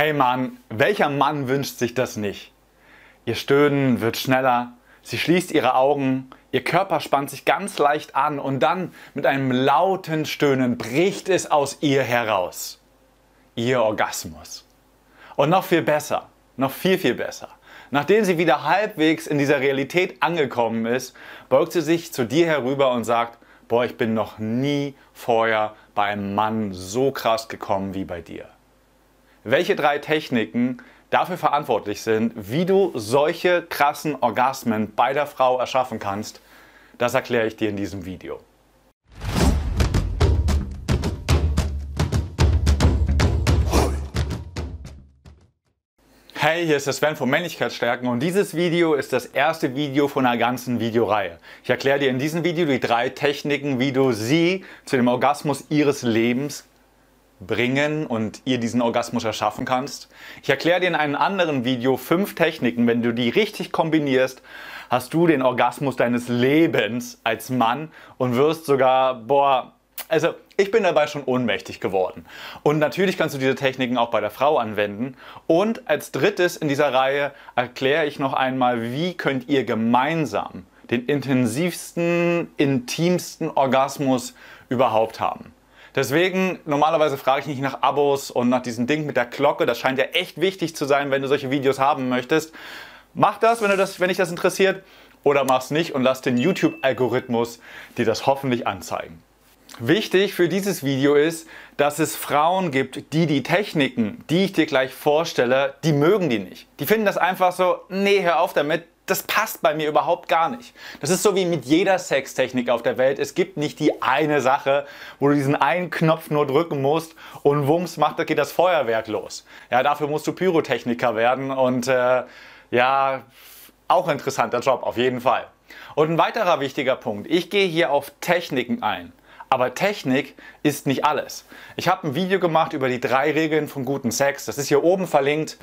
Hey Mann, welcher Mann wünscht sich das nicht? Ihr Stöhnen wird schneller, sie schließt ihre Augen, ihr Körper spannt sich ganz leicht an und dann mit einem lauten Stöhnen bricht es aus ihr heraus. Ihr Orgasmus. Und noch viel besser, noch viel, viel besser. Nachdem sie wieder halbwegs in dieser Realität angekommen ist, beugt sie sich zu dir herüber und sagt, boah, ich bin noch nie vorher bei einem Mann so krass gekommen wie bei dir welche drei Techniken dafür verantwortlich sind, wie du solche krassen Orgasmen bei der Frau erschaffen kannst, das erkläre ich dir in diesem Video. Hey, hier ist der Sven von Männlichkeitsstärken und dieses Video ist das erste Video von einer ganzen Videoreihe. Ich erkläre dir in diesem Video die drei Techniken, wie du sie zu dem Orgasmus ihres Lebens bringen und ihr diesen Orgasmus erschaffen kannst. Ich erkläre dir in einem anderen Video fünf Techniken, wenn du die richtig kombinierst, hast du den Orgasmus deines Lebens als Mann und wirst sogar, boah, also ich bin dabei schon ohnmächtig geworden. Und natürlich kannst du diese Techniken auch bei der Frau anwenden. Und als drittes in dieser Reihe erkläre ich noch einmal, wie könnt ihr gemeinsam den intensivsten, intimsten Orgasmus überhaupt haben. Deswegen, normalerweise frage ich nicht nach Abos und nach diesem Ding mit der Glocke. Das scheint ja echt wichtig zu sein, wenn du solche Videos haben möchtest. Mach das, wenn, du das, wenn dich das interessiert. Oder mach's nicht und lass den YouTube-Algorithmus dir das hoffentlich anzeigen. Wichtig für dieses Video ist, dass es Frauen gibt, die die Techniken, die ich dir gleich vorstelle, die mögen die nicht. Die finden das einfach so, nee, hör auf damit, das passt bei mir überhaupt gar nicht. Das ist so wie mit jeder Sextechnik auf der Welt. Es gibt nicht die eine Sache, wo du diesen einen Knopf nur drücken musst und wumms macht, da geht das Feuerwerk los. Ja, dafür musst du Pyrotechniker werden und äh, ja, auch interessanter Job auf jeden Fall. Und ein weiterer wichtiger Punkt. Ich gehe hier auf Techniken ein. Aber Technik ist nicht alles. Ich habe ein Video gemacht über die drei Regeln von guten Sex. Das ist hier oben verlinkt.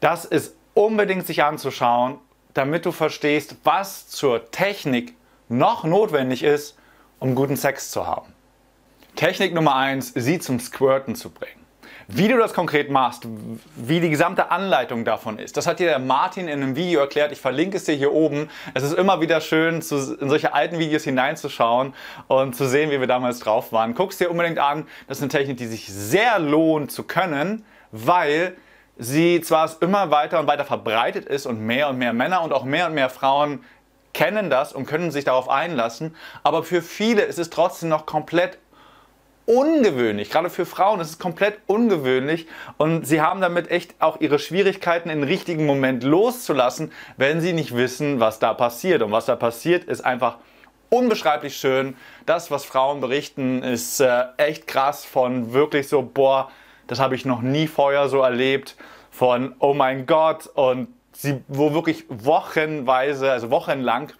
Das ist unbedingt sich anzuschauen damit du verstehst, was zur Technik noch notwendig ist, um guten Sex zu haben. Technik Nummer 1, sie zum Squirten zu bringen. Wie du das konkret machst, wie die gesamte Anleitung davon ist, das hat dir der Martin in einem Video erklärt. Ich verlinke es dir hier oben. Es ist immer wieder schön, zu, in solche alten Videos hineinzuschauen und zu sehen, wie wir damals drauf waren. Guck es dir unbedingt an. Das ist eine Technik, die sich sehr lohnt zu können, weil sie zwar immer weiter und weiter verbreitet ist und mehr und mehr Männer und auch mehr und mehr Frauen kennen das und können sich darauf einlassen, aber für viele ist es trotzdem noch komplett ungewöhnlich. Gerade für Frauen ist es komplett ungewöhnlich und sie haben damit echt auch ihre Schwierigkeiten im richtigen Moment loszulassen, wenn sie nicht wissen, was da passiert. Und was da passiert, ist einfach unbeschreiblich schön. Das, was Frauen berichten, ist äh, echt krass von wirklich so, boah, das habe ich noch nie vorher so erlebt. Von, oh mein Gott, und sie, wo wirklich wochenweise, also wochenlang,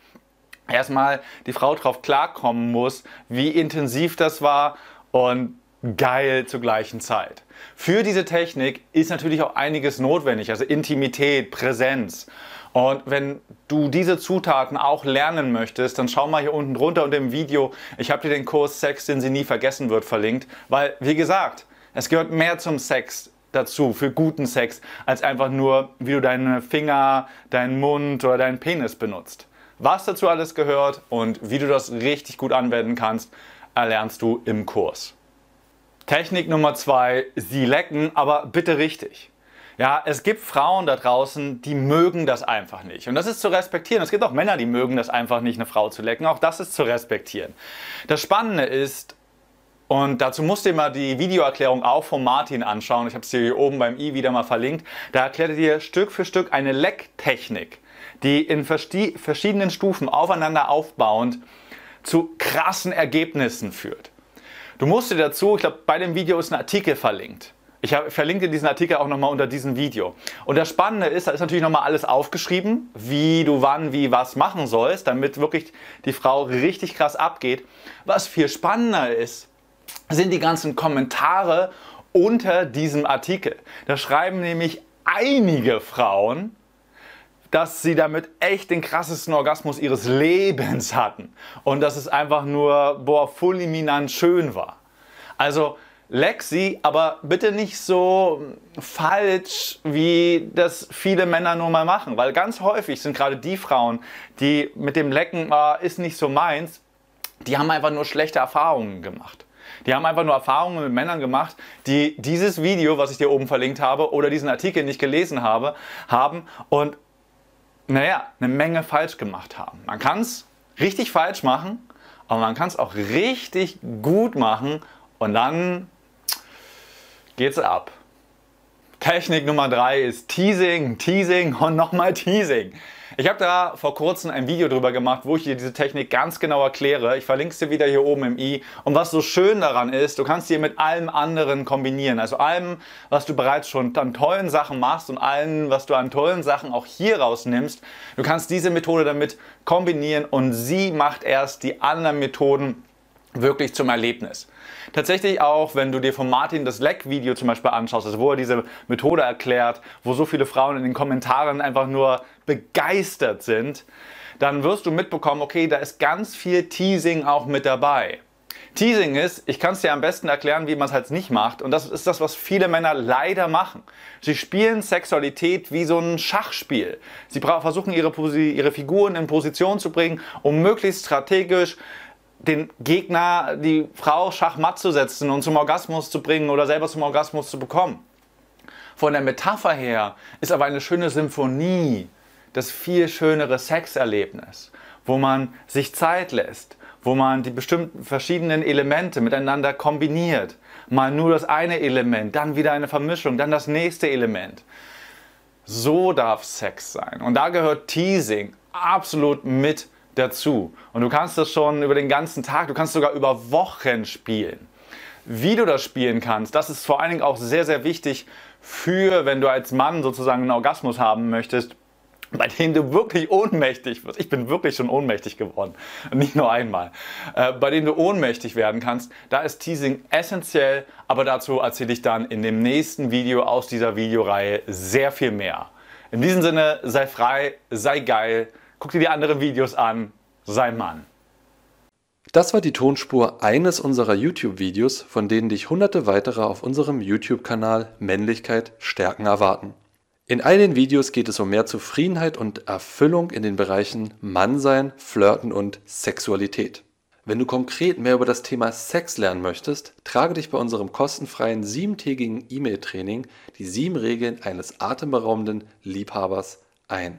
erstmal die Frau drauf klarkommen muss, wie intensiv das war und geil zur gleichen Zeit. Für diese Technik ist natürlich auch einiges notwendig, also Intimität, Präsenz. Und wenn du diese Zutaten auch lernen möchtest, dann schau mal hier unten drunter unter dem Video. Ich habe dir den Kurs Sex, den sie nie vergessen wird, verlinkt. Weil, wie gesagt, es gehört mehr zum Sex dazu, für guten Sex, als einfach nur, wie du deine Finger, deinen Mund oder deinen Penis benutzt. Was dazu alles gehört und wie du das richtig gut anwenden kannst, erlernst du im Kurs. Technik Nummer zwei, sie lecken, aber bitte richtig. Ja, es gibt Frauen da draußen, die mögen das einfach nicht. Und das ist zu respektieren. Es gibt auch Männer, die mögen das einfach nicht, eine Frau zu lecken. Auch das ist zu respektieren. Das Spannende ist, und dazu musst du dir mal die Videoerklärung auch von Martin anschauen. Ich habe es dir hier oben beim i wieder mal verlinkt. Da erklärt er dir Stück für Stück eine Lecktechnik, die in verschiedenen Stufen aufeinander aufbauend zu krassen Ergebnissen führt. Du musst dir dazu, ich glaube, bei dem Video ist ein Artikel verlinkt. Ich verlinke diesen Artikel auch nochmal unter diesem Video. Und das Spannende ist, da ist natürlich nochmal alles aufgeschrieben, wie du wann, wie, was machen sollst, damit wirklich die Frau richtig krass abgeht. Was viel spannender ist, sind die ganzen Kommentare unter diesem Artikel. Da schreiben nämlich einige Frauen, dass sie damit echt den krassesten Orgasmus ihres Lebens hatten und dass es einfach nur boah fulminant schön war. Also sie, aber bitte nicht so falsch, wie das viele Männer nur mal machen. Weil ganz häufig sind gerade die Frauen, die mit dem Lecken äh, ist nicht so meins, die haben einfach nur schlechte Erfahrungen gemacht. Die haben einfach nur Erfahrungen mit Männern gemacht, die dieses Video, was ich dir oben verlinkt habe, oder diesen Artikel nicht gelesen habe, haben und naja, eine Menge falsch gemacht haben. Man kann es richtig falsch machen, aber man kann es auch richtig gut machen und dann geht's ab. Technik Nummer 3 ist Teasing, Teasing und nochmal Teasing. Ich habe da vor kurzem ein Video drüber gemacht, wo ich dir diese Technik ganz genau erkläre. Ich verlinke es dir wieder hier oben im i. Und was so schön daran ist, du kannst die mit allem anderen kombinieren. Also allem, was du bereits schon an tollen Sachen machst und allem, was du an tollen Sachen auch hier rausnimmst. Du kannst diese Methode damit kombinieren und sie macht erst die anderen Methoden wirklich zum Erlebnis. Tatsächlich auch, wenn du dir von Martin das Leck-Video zum Beispiel anschaust, also wo er diese Methode erklärt, wo so viele Frauen in den Kommentaren einfach nur begeistert sind, dann wirst du mitbekommen, okay, da ist ganz viel Teasing auch mit dabei. Teasing ist, ich kann es dir am besten erklären, wie man es halt nicht macht. Und das ist das, was viele Männer leider machen. Sie spielen Sexualität wie so ein Schachspiel. Sie versuchen ihre, ihre Figuren in Position zu bringen, um möglichst strategisch den Gegner, die Frau schachmatt zu setzen und zum Orgasmus zu bringen oder selber zum Orgasmus zu bekommen. Von der Metapher her ist aber eine schöne Symphonie das viel schönere Sexerlebnis, wo man sich Zeit lässt, wo man die bestimmten verschiedenen Elemente miteinander kombiniert. Mal nur das eine Element, dann wieder eine Vermischung, dann das nächste Element. So darf Sex sein. Und da gehört Teasing absolut mit dazu. Und du kannst das schon über den ganzen Tag, du kannst sogar über Wochen spielen. Wie du das spielen kannst, das ist vor allen Dingen auch sehr, sehr wichtig für, wenn du als Mann sozusagen einen Orgasmus haben möchtest, bei denen du wirklich ohnmächtig wirst. Ich bin wirklich schon ohnmächtig geworden, nicht nur einmal. Äh, bei denen du ohnmächtig werden kannst, da ist Teasing essentiell, aber dazu erzähle ich dann in dem nächsten Video aus dieser Videoreihe sehr viel mehr. In diesem Sinne, sei frei, sei geil, Guck dir die anderen Videos an. Sei Mann. Das war die Tonspur eines unserer YouTube-Videos, von denen dich hunderte weitere auf unserem YouTube-Kanal Männlichkeit stärken erwarten. In all den Videos geht es um mehr Zufriedenheit und Erfüllung in den Bereichen Mannsein, Flirten und Sexualität. Wenn du konkret mehr über das Thema Sex lernen möchtest, trage dich bei unserem kostenfreien siebentägigen E-Mail-Training die sieben Regeln eines atemberaubenden Liebhabers ein.